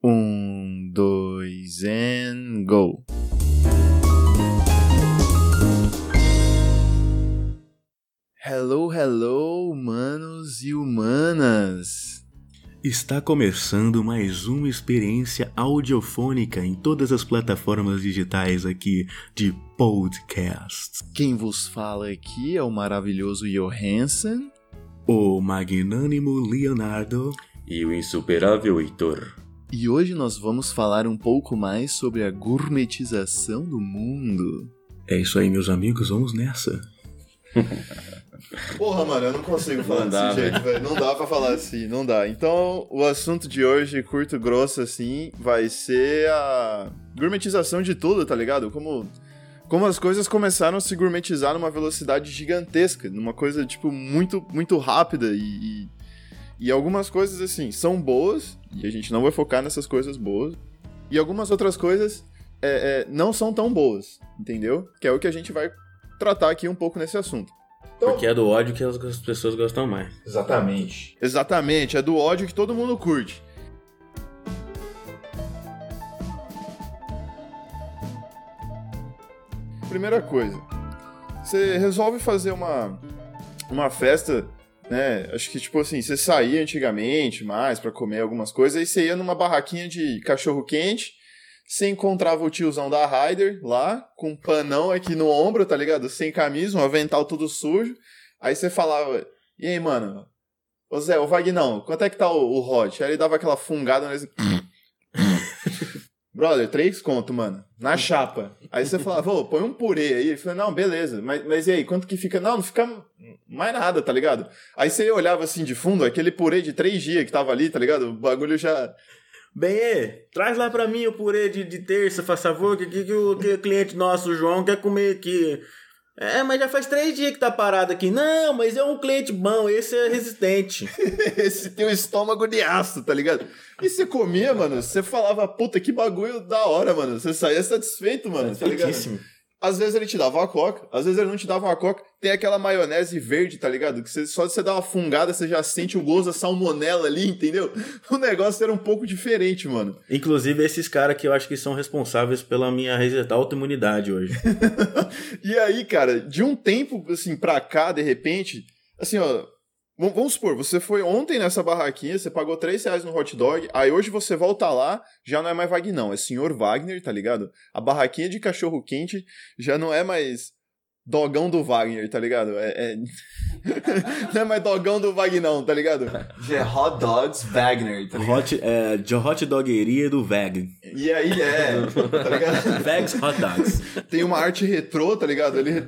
Um, dois, and go. Hello, hello, humanos e humanas. Está começando mais uma experiência audiofônica em todas as plataformas digitais aqui de podcast. Quem vos fala aqui é o maravilhoso Johansen. O magnânimo Leonardo e o insuperável Heitor. E hoje nós vamos falar um pouco mais sobre a gourmetização do mundo. É isso aí, meus amigos, vamos nessa. Porra, mano, eu não consigo falar Não desse dá, jeito, velho. Não dá pra falar assim, não dá. Então, o assunto de hoje, curto e grosso, assim, vai ser a gourmetização de tudo, tá ligado? Como, como as coisas começaram a se gourmetizar numa velocidade gigantesca, numa coisa, tipo, muito, muito rápida e, e, e algumas coisas, assim, são boas, e a gente não vai focar nessas coisas boas, e algumas outras coisas é, é, não são tão boas, entendeu? Que é o que a gente vai tratar aqui um pouco nesse assunto. Porque é do ódio que as as pessoas gostam mais. Exatamente. Exatamente, é do ódio que todo mundo curte. Primeira coisa, você resolve fazer uma, uma festa, né? Acho que, tipo assim, você saía antigamente mais pra comer algumas coisas, aí você ia numa barraquinha de cachorro quente, você encontrava o tiozão da Ryder lá, com um panão aqui no ombro, tá ligado? Sem camisa, um avental tudo sujo. Aí você falava, e aí, mano? Ô Zé, ô Vagnão, quanto é que tá o, o? Aí ele dava aquela fungada nesse. Brother, três conto, mano. Na chapa. Aí você falava, ô, põe um purê aí. Ele falou, não, beleza. Mas, mas e aí, quanto que fica? Não, não fica mais nada, tá ligado? Aí você olhava assim de fundo, aquele purê de três dias que tava ali, tá ligado? O bagulho já. Bem, traz lá pra mim o purê de, de terça, faz favor, que, que, que o que o cliente nosso, o João, quer comer aqui. É, mas já faz três dias que tá parado aqui. Não, mas é um cliente bom, esse é resistente. Esse tem um estômago de aço, tá ligado? E você comia, mano, você falava, puta, que bagulho da hora, mano. Você saía satisfeito, mano, tá ligado? Às vezes ele te dava uma coca, às vezes ele não te dava uma coca. Tem aquela maionese verde, tá ligado? Que você, só você dar uma fungada, você já sente o gosto da salmonela ali, entendeu? O negócio era um pouco diferente, mano. Inclusive, esses caras que eu acho que são responsáveis pela minha resi- autoimunidade hoje. E aí, cara, de um tempo, assim, pra cá, de repente, assim, ó. Vamos supor, você foi ontem nessa barraquinha, você pagou 3 reais no hot dog, aí hoje você volta lá, já não é mais Wagner, não, é Senhor Wagner, tá ligado? A barraquinha de cachorro quente já não é mais dogão do Wagner, tá ligado? É, é- não é mais dogão do Vagnão, tá ligado? É Hot Dogs Wagner, tá ligado? Hot, é, de hot dogueria do Veg. E aí é, tá ligado? Vegs Hot Dogs. Tem uma arte retrô, tá ligado? Ele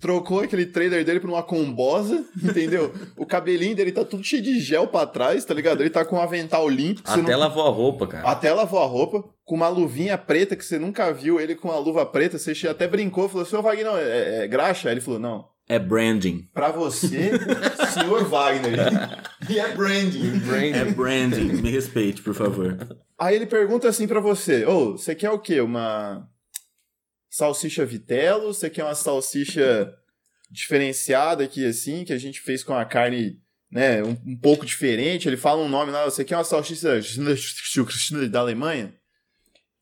trocou aquele trailer dele por uma combosa, entendeu? O cabelinho dele tá tudo cheio de gel pra trás, tá ligado? Ele tá com um avental limpo. Até não- lavou a roupa, cara. Até lavou a roupa, com uma luvinha preta que você nunca viu ele com a luva preta. Você até brincou, falou: Senhor Wagner, não, é, é graxa? Aí ele falou: Não. É branding. Pra você, senhor Wagner. E é branding. É branding. Me respeite, por favor. Aí ele pergunta assim pra você: Ô, você quer o quê? Uma salsicha vitelo? Você quer uma salsicha diferenciada aqui, assim, que a gente fez com a carne, né, um, um pouco diferente? Ele fala um nome lá: Você quer uma salsicha da Alemanha?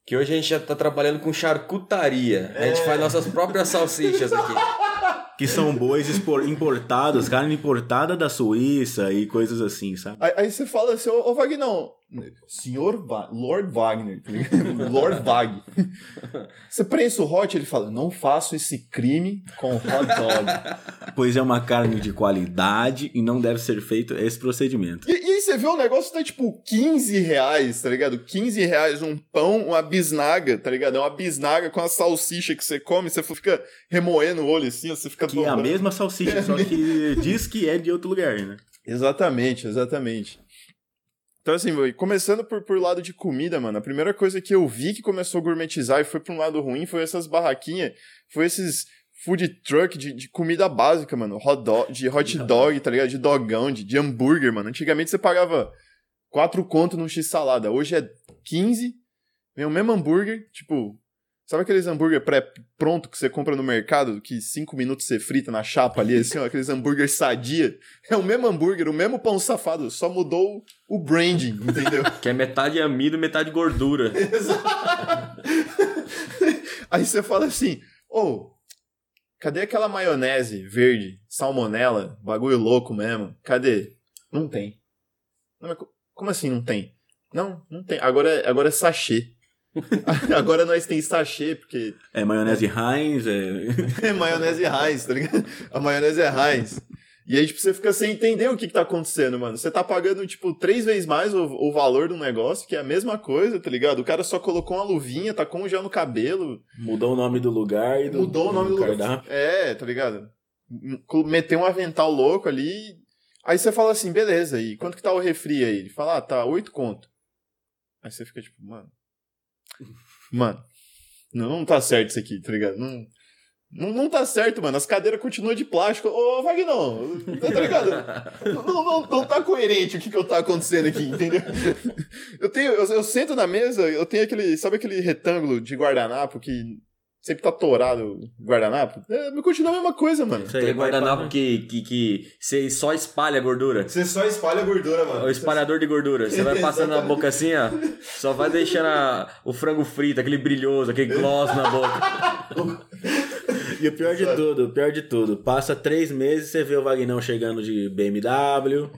Que hoje a gente já tá trabalhando com charcutaria. A gente É. faz nossas próprias salsichas aqui. Que são bois importados, carne importada da Suíça e coisas assim, sabe? Aí, aí você fala assim: Ô, ô Wagner, não. Senhor Va Lord Wagner, tá ligado? Lord Vag. Você prensa o hot, ele fala: Não faço esse crime com hot dog. Pois é uma carne de qualidade e não deve ser feito esse procedimento. E, e aí você vê o negócio tá tipo 15 reais, tá ligado? 15 reais um pão, uma bisnaga, tá ligado? É uma bisnaga com a salsicha que você come, você fica remoendo o olho assim, você fica Que é a mesma salsicha, só que diz que é de outro lugar, né? Exatamente, exatamente. Então, assim, começando por, por lado de comida, mano, a primeira coisa que eu vi que começou a gourmetizar e foi pra um lado ruim foi essas barraquinhas, foi esses food truck de, de comida básica, mano. Hot dog, de hot dog, tá ligado? De dogão, de, de hambúrguer, mano. Antigamente você pagava 4 conto num X-salada, hoje é 15, vem o mesmo hambúrguer, tipo, Sabe aqueles hambúrguer pré-pronto que você compra no mercado, que cinco minutos você frita na chapa ali, assim, ó, aqueles hambúrguer sadia? É o mesmo hambúrguer, o mesmo pão safado, só mudou o branding, entendeu? Que é metade amido, metade gordura. Aí você fala assim, ô, cadê aquela maionese verde, salmonela, bagulho louco mesmo? Cadê? Não tem. Não, como assim não tem? Não, não tem. Agora, é- agora é sachê. agora nós tem sachê, porque É maionese Heinz, é... é maionese Heinz, tá ligado? A maionese é Heinz. E aí, tipo, você fica sem entender o que, que tá acontecendo, mano. Você tá pagando, tipo, três vezes mais o, o valor do negócio, que é a mesma coisa, tá ligado? O cara só colocou uma luvinha, tá com um gel no cabelo, mudou o nome do lugar e do, mudou o nome do lugar. cardápio. É, tá ligado? Meteu um avental louco ali. Aí você fala assim, beleza, e quanto que tá o refri aí? Ele fala, ah, tá, oito conto. Aí você fica tipo, mano. Mano, não, tá certo isso aqui, tá ligado? Não, não, não tá certo, mano. As cadeiras continuam de plástico. Ô, Vagnão, tá ligado? Não, não, não tá coerente o que, que tá acontecendo aqui, entendeu? Eu tenho, eu, eu sento na mesa, eu tenho aquele, sabe aquele retângulo de guardanapo que sempre tá torado o guardanapo? É, mas continua a mesma coisa, mano. Isso aí vai guardanapo pra- que, que, que você só espalha a gordura. Você só espalha a gordura, É mano. o espalhador de gordura. Você vai passando na boca assim, ó. Só vai deixando a- o frango frito, aquele brilhoso, aquele gloss na boca. E o pior de tudo, o pior de tudo, passa três meses você vê o Vagnão chegando de BMW.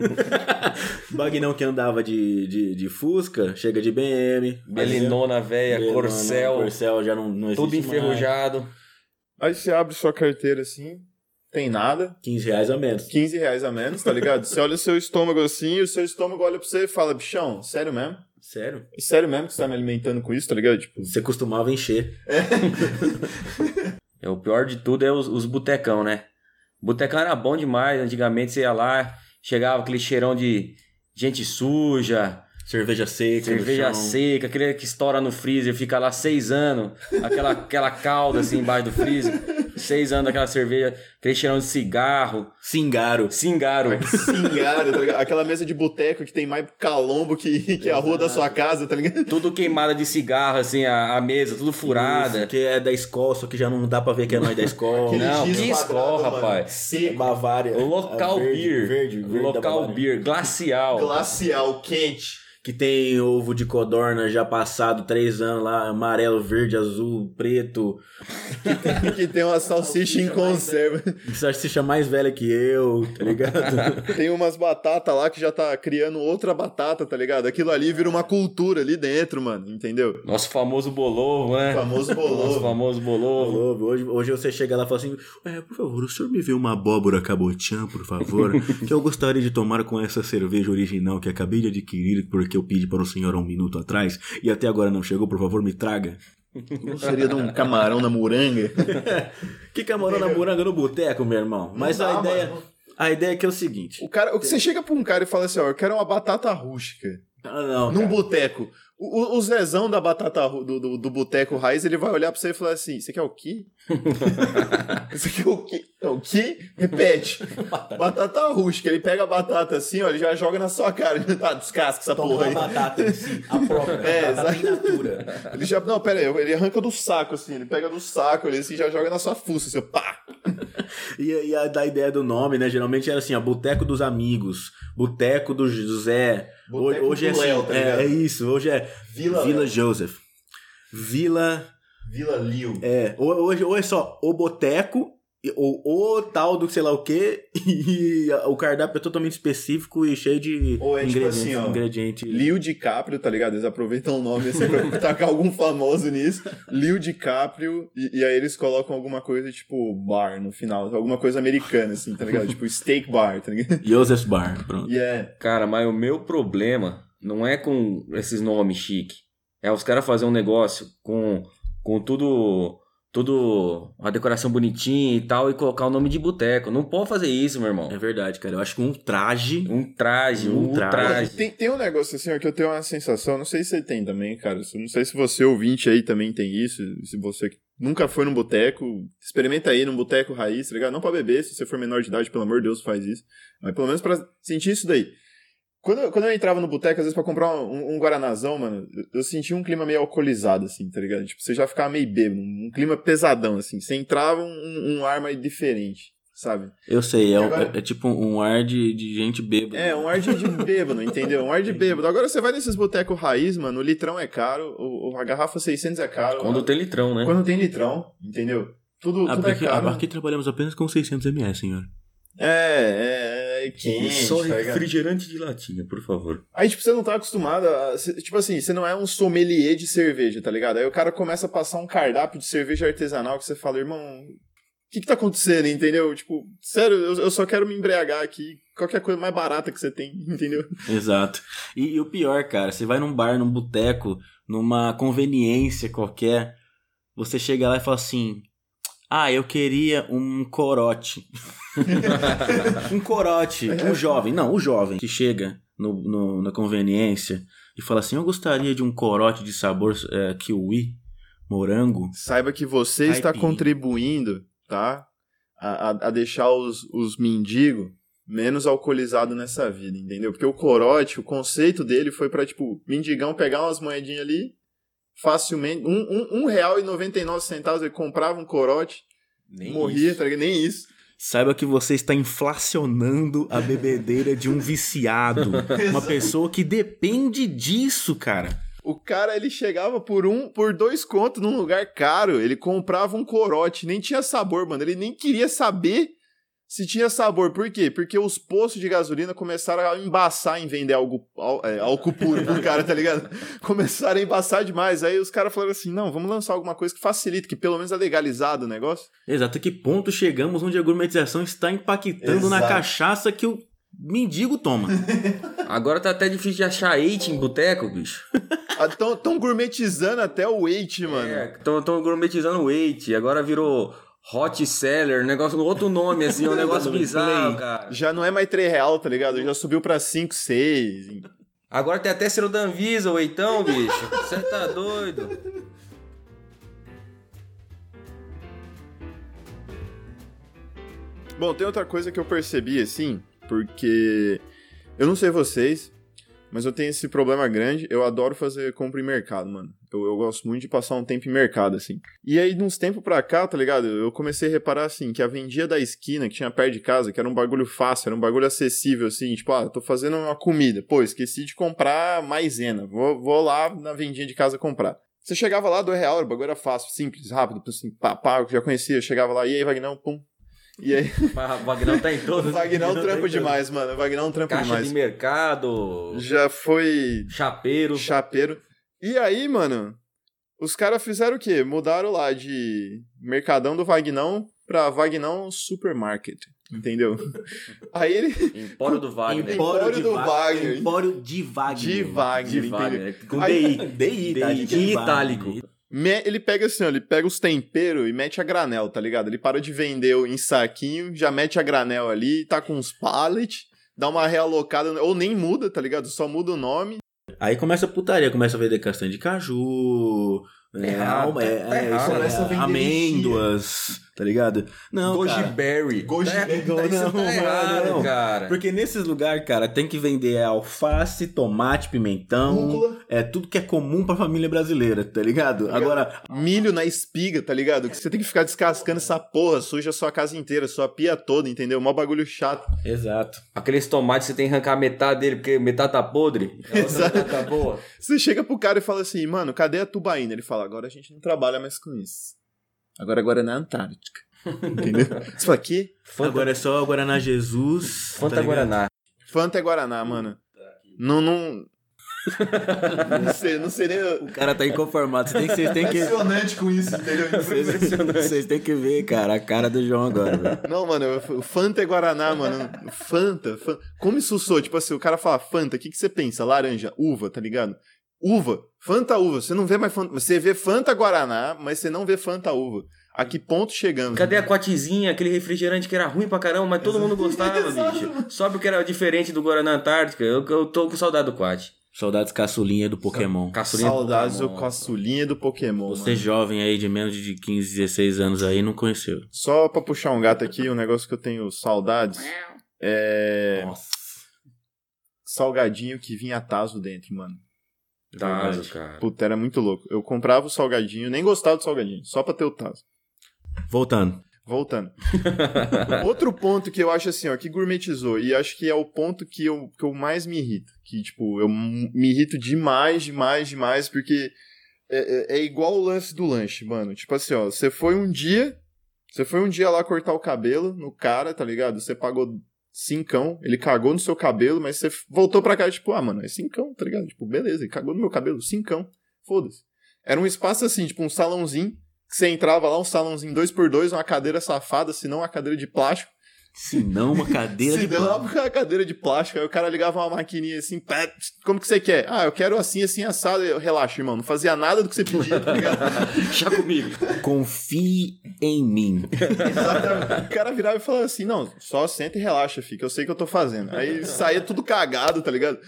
Vagnão que andava de, de, de Fusca, chega de BM. Belinona velha, corcel, Corcel já não, não existe tudo mais. enferrujado. Aí você abre sua carteira assim, tem nada, 15 reais a menos. 15 reais a menos, tá ligado? Você olha o seu estômago assim, e o seu estômago olha pra você e fala, bichão, sério mesmo? Sério? É Sério mesmo que você tá me alimentando com isso, tá ligado? Tipo, Você costumava encher. É, o pior de tudo é os, os botecão, né? Botecão era bom demais. Antigamente você ia lá, chegava aquele cheirão de gente suja, Cerveja seca. cerveja seca, aquele que estoura no freezer, fica lá seis anos, aquela, aquela calda assim embaixo do freezer, seis anos daquela cerveja, aquele cheirão de cigarro, Cingaro. cingaro. Singaro, tá ligado? Aquela mesa de boteco que tem mais calombo que, que a rua da sua casa, tá ligado? Tudo queimada de cigarro, assim, a, a mesa, tudo furada. Isso, que é da escola, só que já não dá pra ver que é nós da escola. Não, que escola, mano, rapaz. Seco, Bavária. O local a verde, beer. Verde, verde local Bavária. beer, glacial. glacial, quente. Que tem ovo de codorna já passado três anos lá, amarelo, verde, azul, preto. que tem uma salsicha em conserva. Salsicha mais velha que eu, tá ligado? Tem umas batatas lá que já tá criando outra batata, tá ligado? Aquilo ali vira uma cultura ali dentro, mano, entendeu? Nosso famoso bolovo, né? O famoso Nosso bolovo. famoso bolovo. Hoje, hoje você chega lá e fala assim: é, por favor, o senhor me vê uma abóbora cabotiã, por favor, que eu gostaria de tomar com essa cerveja original que acabei de adquirir porque eu pedi para o senhor há um minuto atrás e até agora não chegou, por favor, me traga. Seria de um camarão na moranga. Que camarão na moranga no boteco, meu irmão. Mas dá, a ideia, mano. a ideia é que é o seguinte: O cara, o que você chega pra um cara e fala assim, ó, eu quero uma batata rústica. ah, não, Num boteco. O, o- Zezão da batata do, do, do boteco raiz, ele vai olhar pra você e falar assim: Você quer o quê? Você quer o quê? É o quê? Repete. batata rústica. Ele pega a batata assim, ó, ele já joga na sua cara. Tá, descasca essa Toma porra a aí. batata em si, a própria. É, batata natura. Ele já. Não, pera aí, ele arranca do saco assim, ele pega do saco, ele assim, já joga na sua fuça, assim, pá! E, e a, da ideia do nome, né? Geralmente era assim, ó, Boteco dos Amigos, Boteco do José. Boteco hoje é do assim, Léo, tá é, é isso, hoje é Vila Vila, Léo. Joseph. Vila. Vila Liu. É, ou- hoje, ou é só o Boteco, ou o tal do sei lá o quê, e o cardápio é totalmente específico e cheio de Ou é tipo ingredientes. assim, ó, ingrediente. Liu DiCaprio, tá ligado? Eles aproveitam o nome assim pra tacar algum famoso nisso. Liu DiCaprio, e, e aí eles colocam alguma coisa tipo bar no final, alguma coisa americana, assim, tá ligado? tipo steak bar, tá ligado? Joseph's Bar, pronto. E é. Cara, mas o meu problema não é com esses nomes chique. É os caras fazer um negócio com, com tudo. Tudo. Uma decoração bonitinha e tal, e colocar o nome de boteco. Não pode fazer isso, meu irmão. É verdade, cara. Eu acho que um traje. Um traje, um, Um traje. traje. Tem, tem um negócio assim, ó, que eu tenho uma sensação, não sei se você tem também, cara. Não sei se você ouvinte aí também tem isso. Se você que nunca foi num boteco, experimenta aí num boteco raiz, tá ligado? Não pra beber, se você for menor de idade, pelo amor de Deus, faz isso. Mas pelo menos pra sentir isso daí. Quando, eu- quando eu entrava no boteco, às vezes pra comprar um, um Guaranazão, mano, eu- eu sentia um clima meio alcoolizado, assim, tá ligado? Tipo, você já ficava meio bêbado, um clima pesadão, assim. Você entrava um, um ar mais diferente, sabe? Eu sei, é, agora- é- é tipo um ar de, de gente bêbada. É, um ar de, de bêbado, entendeu? Um ar de bêbado. Agora você vai nesses botecos raiz, mano, o litrão é caro, o, o- a garrafa 600 é caro. Quando tem litrão, né? Quando tem litrão, entendeu? Tudo, Ah, tudo é porque caro. aqui trabalhamos apenas com 600 ml, senhor. É, é, é quente, Só tá ligado? refrigerante de latinha, por favor. Aí, tipo, você não tá acostumado a. Tipo assim, você não é um sommelier de cerveja, tá ligado? Aí o cara começa a passar um cardápio de cerveja artesanal que você fala, irmão, o que que tá acontecendo, entendeu? Tipo, sério, eu, eu só quero me embriagar aqui. Qualquer coisa mais barata que você tem, entendeu? Exato. E, e o pior, cara, você vai num bar, num boteco, numa conveniência qualquer, você chega lá e fala assim: Ah, eu queria um corote. um corote. Um jovem. Não, o jovem que chega no, no- na conveniência e fala assim: Eu gostaria de um corote de sabor é, kiwi, morango. Saiba que você está contribuindo, tá? A, a, a deixar os, os mendigos menos alcoolizados nessa vida, entendeu? Porque o corote, o conceito dele foi pra, tipo, mendigão pegar umas moedinhas ali, facilmente, um, um, um real e 99 centavos, ele comprava um corote, Nem morria, isso. tá? Nem isso. Saiba que você está inflacionando a bebedeira de um viciado. Uma pessoa que depende disso, cara. O cara, ele chegava por um, por dois contos num lugar caro, ele comprava um corote, nem tinha sabor, mano, ele nem queria saber se tinha sabor. Por quê? Porque os postos de gasolina começaram a embaçar em vender algo, al- é, álcool puro pro cara, tá ligado? Começaram a embaçar demais. Aí os caras falaram assim: não, vamos lançar alguma coisa que facilite, que pelo menos é legalizado o negócio. Exato, a que ponto chegamos onde a gourmetização está impactando na Exato. cachaça que o mendigo toma. Agora tá até difícil de achar eite em boteco, bicho. Estão Ah, gourmetizando até o weight, mano. É, estão gourmetizando o eite. Agora virou hot seller, negócio, outro nome, assim, é um negócio bizarro, cara. Já não é mais 3 real, tá ligado? Já subiu pra 5, 6. Agora tem até Anvisa, o eitão, bicho. Você tá doido? Bom, tem outra coisa que eu percebi, assim, porque eu não sei vocês, mas eu tenho esse problema grande. Eu adoro fazer compra em mercado, mano. Eu, eu gosto muito de passar um tempo em mercado, assim. E aí, uns tempos pra cá, tá ligado? Eu comecei a reparar, assim, que a vendia da esquina, que tinha perto de casa, que era um bagulho fácil, era um bagulho acessível, assim. Tipo, ah, tô fazendo uma comida. Pô, esqueci de comprar maisena. Vou, vou lá na vendinha de casa comprar. Você chegava lá, dois real, o bagulho era fácil, simples, rápido, assim, pá, pá, eu já conhecia. Chegava lá, e aí, Vagnão, pum. E aí, O Vagnão tá em o todos. Vagnão trampo demais, mano. O Vagnão trampo Caixa demais. de mercado, Já foi chapeiro. chapeiro. E aí, mano, os caras fizeram o quê? Mudaram lá de Mercadão do Vagnão pra Vagnão Supermarket. Entendeu? Aí ele. Empório do Wagner. Empório do Va- Wagner. Empório de Wagner. De Wagner. De? Wagner. Com Aí- DI. DI, tá? DI, De itálico. Ele pega assim, ó, ele pega os temperos e mete a granel, tá ligado? Ele para de vender em saquinho, já mete a granel ali, tá com uns pallets, dá uma realocada, ou nem muda, tá ligado? Só muda o nome. Aí começa a putaria, começa a vender castanha de caju, é, errado, alma- é, tá- tá é, errado. isso, é, vender amêndoas, tá ligado? Não, Goji cara. Berry. Goji- Tá- Não, Isso não, tá errado, não. cara. Porque nesses lugares, cara, tem que vender alface, tomate, pimentão, Rúcula. é tudo que é comum pra família brasileira, tá ligado? Agora, Milho na espiga, tá ligado? Que você tem que ficar descascando essa porra, suja a sua casa inteira, sua pia toda, entendeu? Mó bagulho chato. exato. Aqueles tomates você tem que arrancar metade dele, porque metade tá podre. Exato. metade tá boa. Você chega pro cara e fala assim, mano, cadê a tubaína? Ele fala, agora a gente não trabalha mais com isso. Agora agora é na Antártica. Entendeu? Você fala, quê? Fanta, Agora é só o Guaraná Jesus. Fanta tá ligado? Guaraná. Fanta é Guaraná, mano. Não, não. não sei, não sei nem. O cara tá inconformado. Vocês têm que, vocês têm que, Impressionante com isso, entendeu? vocês, vocês têm que ver, cara, a cara do João agora, velho. Não, mano, o Fanta é Guaraná, mano. Fanta, Fanta. Como isso soa? Tipo assim, o cara fala Fanta, o que, que você pensa? Laranja, uva, tá ligado? Uva, Fanta uva. Você não vê mais Fanta. Você vê Fanta Guaraná, mas você não vê Fanta uva. A que ponto chegamos? Cadê a quatizinha, aquele refrigerante que era ruim pra caramba, mas todo mundo gostava, bicho. Só porque era diferente do Guaraná Antártica. Eu, eu tô com saudade do quat. Saudades caçulinha do Pokémon. Caçulinha do Saudades do Pokémon. caçulinha do Pokémon. Você mano. jovem aí de menos de 15, 16 anos aí não conheceu. Só pra puxar um gato aqui, um negócio que eu tenho saudades é. Nossa. salgadinho que vinha taso dentro, mano. Tazo, Verdade. cara. Puta, era muito louco. Eu comprava o salgadinho, nem gostava do salgadinho, só pra ter o taso. Voltando. Voltando. Outro ponto que eu acho assim, ó, que gourmetizou, e acho que é o ponto que eu, que eu mais me irrito. Que, tipo, eu me irrito demais, demais, demais, porque é, é- é igual o lance do lanche, mano. Tipo assim, ó, você foi um dia. Você foi um dia lá cortar o cabelo no cara, tá ligado? Você pagou cincão, ele cagou no seu cabelo, mas você voltou pra cá, tipo, ah, mano, é cincão, tá ligado? Tipo, beleza, ele cagou no meu cabelo, cincão. Foda-se. Era um espaço assim, tipo, um salãozinho, que você entrava lá, um salãozinho dois por dois, uma cadeira safada, se não uma cadeira de plástico. Se não, uma cadeira Se de deu lá uma cadeira de plástico, aí o cara ligava uma maquininha assim, pá, como que você quer? Ah, eu quero assim, assim, assado. Eu, Relaxa, irmão, não fazia nada do que você pedia, tá ligado? Chá comigo. Confie em mim. Exatamente. O cara virava e falava assim, não, só senta e relaxa, fica, eu sei o que eu tô fazendo. Aí saía tudo cagado, tá ligado?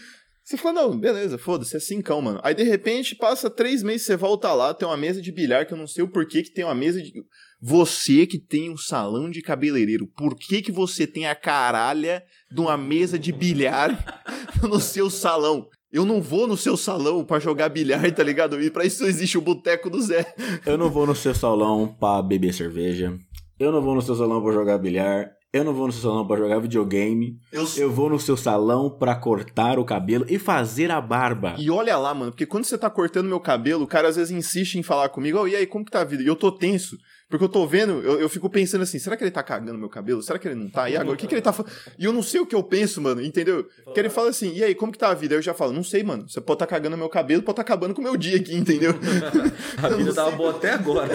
Você fala, não, beleza, foda-se, é cincão, mano. Aí de repente passa três meses, você volta lá, tem uma mesa de bilhar que eu não sei o porquê que tem uma mesa de. Você que tem um salão de cabeleireiro, por que que você tem a caralha de uma mesa de bilhar no seu salão? Eu não vou no seu salão pra jogar bilhar, tá ligado? E pra isso existe o boteco do Zé. Eu não vou no seu salão pra beber cerveja. Eu não vou no seu salão pra jogar bilhar. Eu não vou no seu salão pra jogar videogame. Eu Eu vou no seu salão pra cortar o cabelo e fazer a barba. E olha lá, mano, porque quando você tá cortando meu cabelo, o cara às vezes insiste em falar comigo, "Ô, e aí, como que tá a vida? E eu tô tenso, porque eu tô vendo, eu, eu fico pensando assim, será que ele tá cagando meu cabelo? Será que ele não tá? E agora, o que que ele tá falando? E eu não sei o que eu penso, mano, entendeu? Porque ele fala assim, e aí, como que tá a vida? Aí eu já falo, não sei, mano, você pode tá cagando meu cabelo, pode tá acabando com o meu dia aqui, entendeu? A vida tava boa até agora.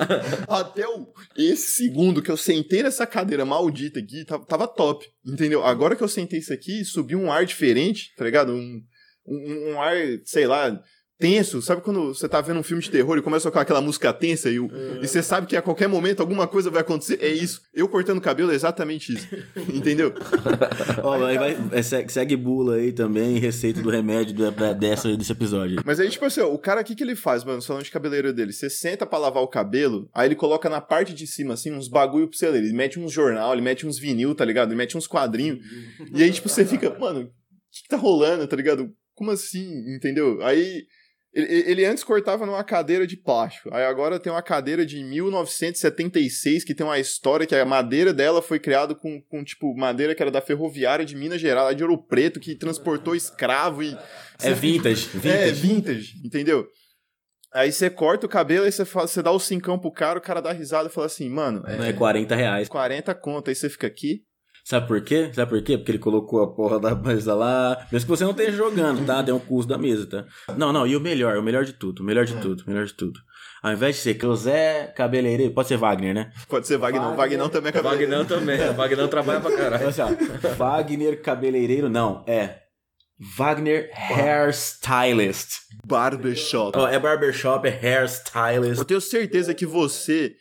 Até o, esse segundo que eu sentei nessa cadeira maldita aqui, tava, tava top, entendeu? Agora que eu sentei isso aqui, subiu um ar diferente, tá ligado? Um, um, um ar, sei lá, tenso. Sabe quando você tá vendo um filme de terror e começa a tocar aquela música tensa e, o- e você sabe que a qualquer momento alguma coisa vai acontecer? É isso. Eu cortando o cabelo é exatamente isso, entendeu? Ó, aí vai, é, segue, bula aí também, receita do remédio da- dessa, desse episódio. Mas aí, tipo assim, ó, o cara, o que, que ele faz, mano, no salão de cabeleireiro dele? Você senta pra lavar o cabelo, aí ele coloca na parte de cima, assim, uns bagulho pra você ler. Ele mete uns jornal, ele mete uns vinil, tá ligado? Ele mete uns quadrinhos. e aí, tipo, você fica, mano, o que, que tá rolando, tá ligado? Como assim, entendeu? Aí. Ele, ele antes cortava numa cadeira de plástico. Aí agora tem uma cadeira de 1976 que tem uma história que a madeira dela foi criada com, com, tipo, madeira que era da ferroviária de Minas Gerais, lá de Ouro Preto, que transportou escravo e. É vintage, É, vintage. vintage, entendeu? Aí você corta o cabelo, aí você, fala, você dá o cincão pro cara, o cara dá risada e fala assim, mano, Não é é 40 reais. 40 conto, aí você fica aqui. Sabe por quê? Sabe por quê? Porque ele colocou a porra da mesa lá. Mesmo que você não esteja jogando, tá? Tem um custo da mesa, tá? Não, não, e o melhor, o melhor de tudo, o melhor de tudo, o melhor de tudo. Ao invés de ser José Cabeleireiro, pode ser Wagner, né? Pode ser Wagner, Wagner também é cabelo. Vagnão também. Vagnão trabalha pra caralho. Olha assim, Wagner Cabeleireiro, não, é Wagner Hairstylist. Barbershop. Ó, é barbershop, é hairstylist. Eu tenho certeza que você,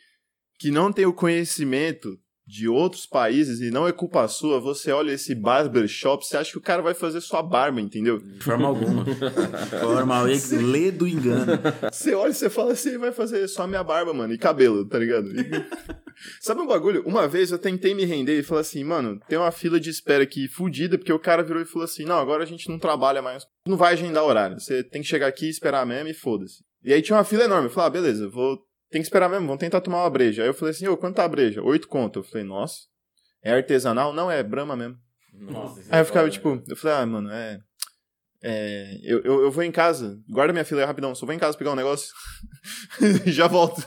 que não tem o conhecimento de outros países e não é culpa sua, você olha esse barbershop, você acha que o cara vai fazer sua barba, entendeu? De forma alguma. De forma alguma. Lê do engano. Você olha e você fala assim, vai fazer só minha barba, mano, e cabelo, tá ligado? E- Sabe um bagulho? Uma vez eu tentei me render e falei assim, mano, tem uma fila de espera aqui fudida, porque o cara virou e falou assim, não, agora a gente não trabalha mais, não vai agendar horário, você tem que chegar aqui e esperar mesmo e foda-se. E aí tinha uma fila enorme, eu falei, ah, beleza, vou, tem que esperar mesmo, vamos tentar tomar uma breja. Aí eu falei assim, ô, quanto tá a breja? Oito conto. Eu falei, nossa, é artesanal? Não, é Brahma mesmo. Nossa, Aí eu ficava, tipo, eu falei, ah, mano, é. É. Eu, eu, eu vou em casa, guarda minha fila aí rapidão, só vou em casa pegar um negócio. Já volto.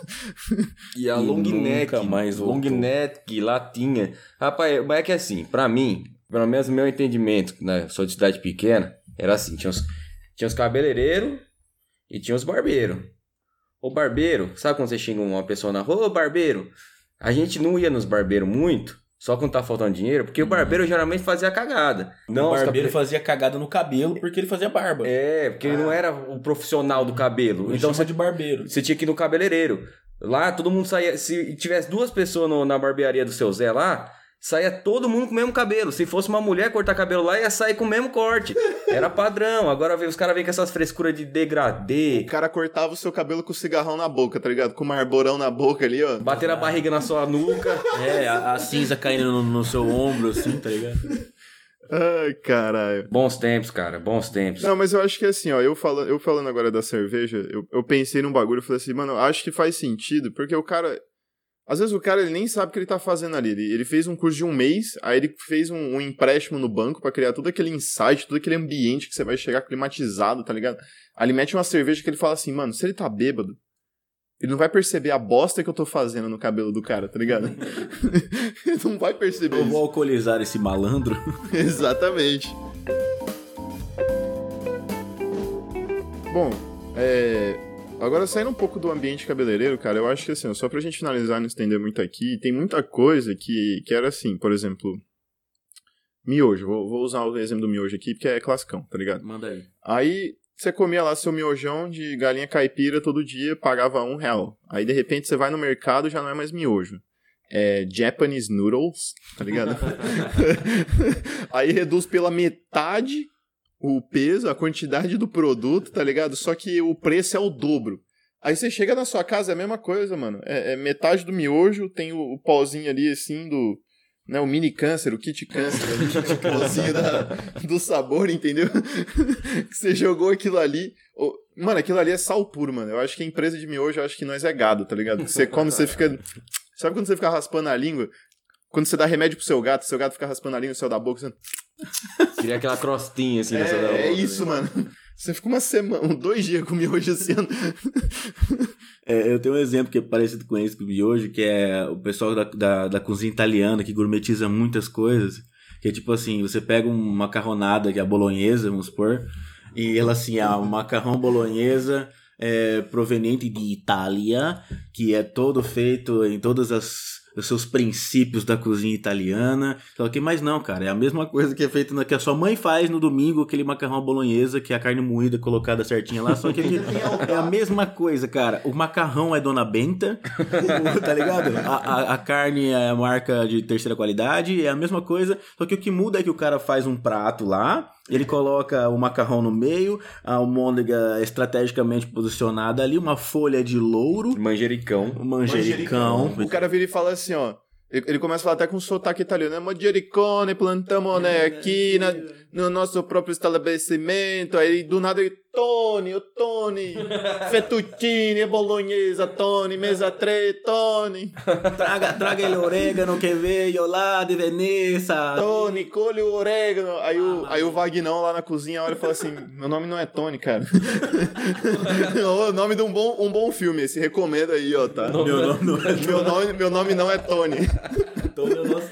E a E long neck, mais long voltou. neck, latinha. Rapaz, mas é que assim, pra mim, pelo menos no meu entendimento, né, sou de cidade pequena, era assim, tinha os, tinha os cabeleireiros e tinha os barbeiros. O barbeiro, sabe quando você xinga uma pessoa na rua, ô barbeiro? A gente não ia nos barbeiros muito, só quando tá faltando dinheiro, porque o barbeiro geralmente fazia cagada. Não, o barbeiro fazia cagada no cabelo porque ele fazia barba. É, porque ele não era o profissional do cabelo. Ele então você de barbeiro. você tinha que ir no cabeleireiro. Lá todo mundo saía. Se tivesse duas pessoas no- na barbearia do seu Zé lá, saía todo mundo com o mesmo cabelo. Se fosse uma mulher cortar cabelo lá, ia sair com o mesmo corte. Era padrão. Agora os caras vêm com essas frescuras de degradê. O cara cortava o seu cabelo com o cigarrão na boca, tá ligado? Com o marborão na boca ali, ó. Bater a barriga na sua nuca. É, a, a cinza caindo no, no seu ombro, assim, tá ligado? Ai, caralho. Bons tempos, cara, bons tempos. Não, mas eu acho que assim, ó, eu falando, eu falando agora da cerveja, eu, eu pensei num bagulho e falei assim, mano, eu acho que faz sentido, porque o cara. Às vezes o cara ele nem sabe o que ele tá fazendo ali. Ele, ele fez um curso de um mês, aí ele fez um, um empréstimo no banco pra criar todo aquele insight, todo aquele ambiente que você vai chegar climatizado, tá ligado? Aí ele mete uma cerveja que ele fala assim, mano, se ele tá bêbado, ele não vai perceber a bosta que eu tô fazendo no cabelo do cara, tá ligado? ele não vai perceber Eu isso. vou alcoolizar esse malandro. Exatamente. Bom, é, agora saindo um pouco do ambiente cabeleireiro, cara, eu acho que assim, só pra gente finalizar, não estender muito aqui, tem muita coisa que, que era assim, por exemplo, miojo. Vou, vou usar o exemplo do miojo aqui, porque é classicão, tá ligado? Manda aí. Aí você comia lá seu miojão de galinha caipira todo dia, pagava um real. Aí de repente você vai no mercado já não é mais miojo. É Japanese noodles, tá ligado? Aí reduz pela metade o peso, a quantidade do produto, tá ligado? Só que o preço é o dobro. Aí você chega na sua casa, é a mesma coisa, mano. É, é metade do miojo, tem o, o pauzinho ali, assim, do... Né, o mini câncer, o kit câncer, ali, o pauzinho da, do sabor, entendeu? que você jogou aquilo ali. Mano, aquilo ali é sal puro, mano. Eu acho que a empresa de miojo, eu acho que nós é gado, tá ligado? Você come, você fica... Sabe quando você fica raspando a língua? Quando você dá remédio pro seu gato, seu gato fica raspando a língua no céu da boca, você... Queria aquela crostinha assim nessa da É, é boca, isso, né? mano. Você fica uma semana, dois dias com miojo assim. É, eu tenho um exemplo que é parecido com esse que eu vi hoje, que é o pessoal da, da, da cozinha italiana que gourmetiza muitas coisas. Que é tipo assim, você pega uma macarronada que é a bolonhesa, vamos supor, e ela assim, ah, um macarrão bolonhesa é, proveniente de Itália, que é todo feito em todas as os seus princípios da cozinha italiana. Só que, mas não, cara, é a mesma coisa que é feita que a sua mãe faz no domingo, aquele macarrão bolonhesa, que é a carne moída colocada certinha lá, só que ele- é a mesma coisa, cara. O macarrão é Dona Benta, tá ligado? A, a, a carne é marca de terceira qualidade, é a mesma coisa, só que o que muda é que o cara faz um prato lá, ele coloca o macarrão no meio, a almôndega estrategicamente posicionada ali, uma folha de louro, Manjericão. um manjericão. O cara vira e fala assim, ó. Ele, começa a falar até com sotaque italiano, né? Manjericone, plantamos, né, aqui na- no nosso próprio estabelecimento. Aí do nada ele, Tony, o Tony, fettuccine, bolognese, Tony, mesa 3, Tony, Traga, traga ele orégano que veio lá de Veneza. Tony, colhe o orégano. Aí o, aí o Vagnão lá na cozinha olha e fala assim: Meu nome não é Tony, cara. o nome de um bom, um bom filme, esse recomendo aí, ó, tá? Meu nome não é Meu nome, meu nome não é Tony. Tony, é o nosso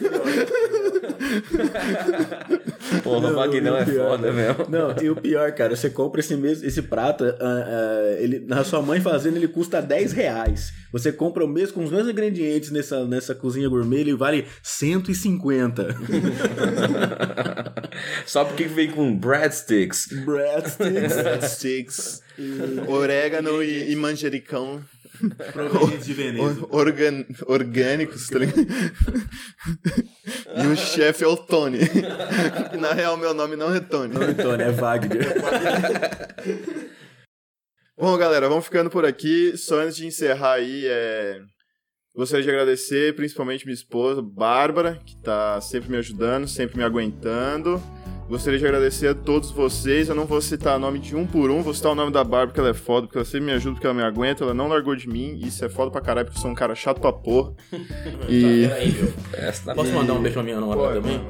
Porra, o Magnão é pior, foda mesmo. Não, e o pior, cara, você compra esse mesmo esse prato, ah, ah, ele, na sua mãe fazendo, ele custa 10 reais. Você compra o mesmo com os mesmos ingredientes nessa, nessa cozinha gourmet, ele vale 150. Só porque vem com breadsticks. Breadsticks Sticks, orégano e, e manjericão provenientes de Veneza. or- organ, orgânicos, tá ligado? E o chefe é o Tony. Na real, meu nome não é Tony. Não, Tony, é Wagner. Bom, galera, vamos ficando por aqui. Só antes de encerrar aí, é... gostaria de agradecer principalmente minha esposa, Bárbara, que tá sempre me ajudando, sempre me aguentando. Gostaria de agradecer a todos vocês. Eu não vou citar o nome de um por um, vou citar o nome da Bárbara, porque ela é foda, porque ela sempre me ajuda, porque ela me aguenta, ela não largou de mim. Isso é foda pra caralho, porque eu sou um cara chato pra porra. E. Peraí, meu. Essa tá Posso mandar um beijo pra minha namorada também?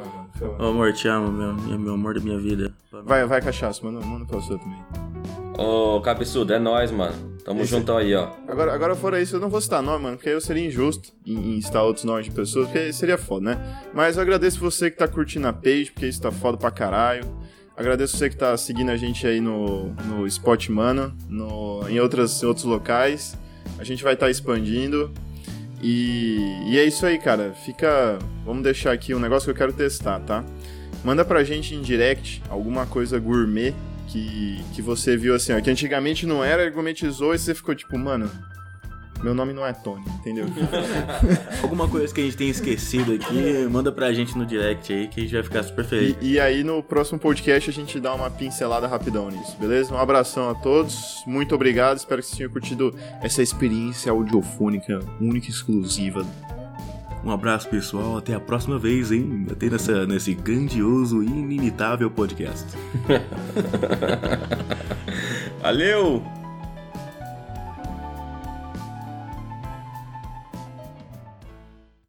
Ô, amor, te amo, meu, meu, meu amor da minha vida. Vai, vai, cachaça, manda, manda pra você também. Ô, cabeçudo, é nóis, mano. Tamo Esse- junto aí, ó. Agora, agora fora isso, eu não vou citar nome, mano, porque aí eu seria injusto em, em citar outros nomes de pessoas, porque seria foda, né? Mas eu agradeço você que tá curtindo a page, porque isso tá foda pra caralho. Agradeço você que tá seguindo a gente aí no, no Spot Mano, no, em, outras, em outros locais. A gente vai estar expandindo. E, e é isso aí, cara. Fica. Vamos deixar aqui um negócio que eu quero testar, tá? Manda pra gente em direct alguma coisa gourmet que, que você viu assim, ó, que antigamente não era, argumentizou e você ficou tipo, mano, meu nome não é Tony, entendeu? Alguma coisa que a gente tenha esquecido aqui, manda pra gente no direct aí que a gente vai ficar super feliz. E, e aí no próximo podcast a gente dá uma pincelada rapidão nisso, beleza? Um abração a todos, muito obrigado, espero que vocês tenham curtido essa experiência audiofônica única e exclusiva Um abraço, pessoal. Até a próxima vez, hein? Até nessa, nesse grandioso e inimitável podcast. Valeu!